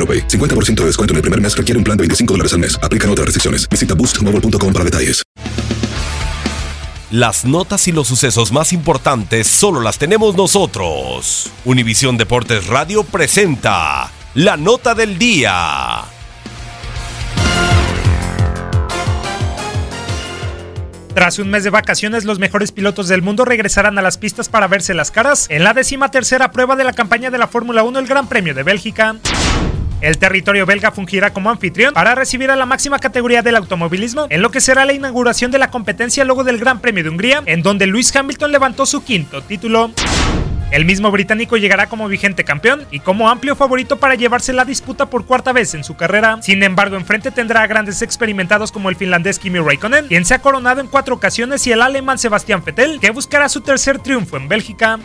AroPay. 50% de descuento en el primer mes requiere un plan de 25 dólares al mes. Aplican otras restricciones. Visita boostmobile.com para detalles. Las notas y los sucesos más importantes solo las tenemos nosotros. Univisión Deportes Radio presenta la nota del día. Tras un mes de vacaciones, los mejores pilotos del mundo regresarán a las pistas para verse las caras en la décima tercera prueba de la campaña de la Fórmula 1, el Gran Premio de Bélgica. El territorio belga fungirá como anfitrión para recibir a la máxima categoría del automovilismo en lo que será la inauguración de la competencia luego del Gran Premio de Hungría, en donde Lewis Hamilton levantó su quinto título. El mismo británico llegará como vigente campeón y como amplio favorito para llevarse la disputa por cuarta vez en su carrera. Sin embargo, enfrente tendrá a grandes experimentados como el finlandés Kimi Raikkonen, quien se ha coronado en cuatro ocasiones, y el alemán Sebastián Vettel, que buscará su tercer triunfo en Bélgica.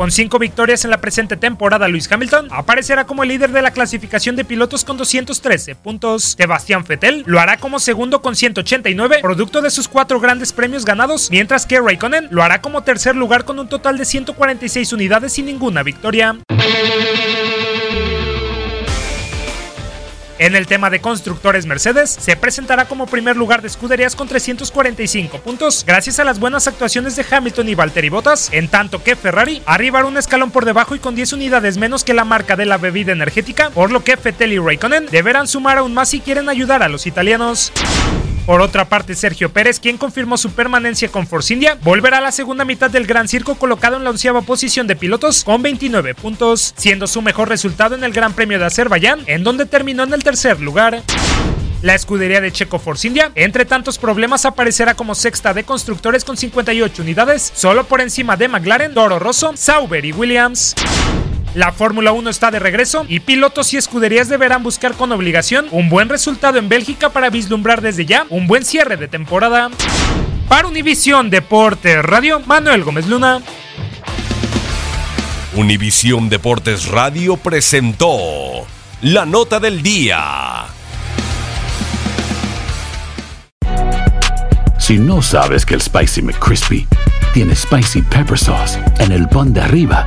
Con cinco victorias en la presente temporada, Luis Hamilton aparecerá como el líder de la clasificación de pilotos con 213 puntos. Sebastián Vettel lo hará como segundo con 189, producto de sus cuatro grandes premios ganados, mientras que Raikkonen lo hará como tercer lugar con un total de 146 unidades sin ninguna victoria. En el tema de constructores Mercedes, se presentará como primer lugar de escuderías con 345 puntos, gracias a las buenas actuaciones de Hamilton y Valtteri Bottas, en tanto que Ferrari arribará un escalón por debajo y con 10 unidades menos que la marca de la bebida energética, por lo que Vettel y Raikkonen deberán sumar aún más si quieren ayudar a los italianos. Por otra parte, Sergio Pérez, quien confirmó su permanencia con Force India, volverá a la segunda mitad del Gran Circo colocado en la onceava posición de pilotos con 29 puntos, siendo su mejor resultado en el Gran Premio de Azerbaiyán, en donde terminó en el tercer lugar. La escudería de Checo Force India, entre tantos problemas, aparecerá como sexta de constructores con 58 unidades, solo por encima de McLaren, Toro Rosso, Sauber y Williams. La Fórmula 1 está de regreso y pilotos y escuderías deberán buscar con obligación un buen resultado en Bélgica para vislumbrar desde ya un buen cierre de temporada. Para Univisión Deportes Radio, Manuel Gómez Luna. Univisión Deportes Radio presentó la nota del día. Si no sabes que el Spicy McCrispy tiene Spicy Pepper Sauce en el pan de arriba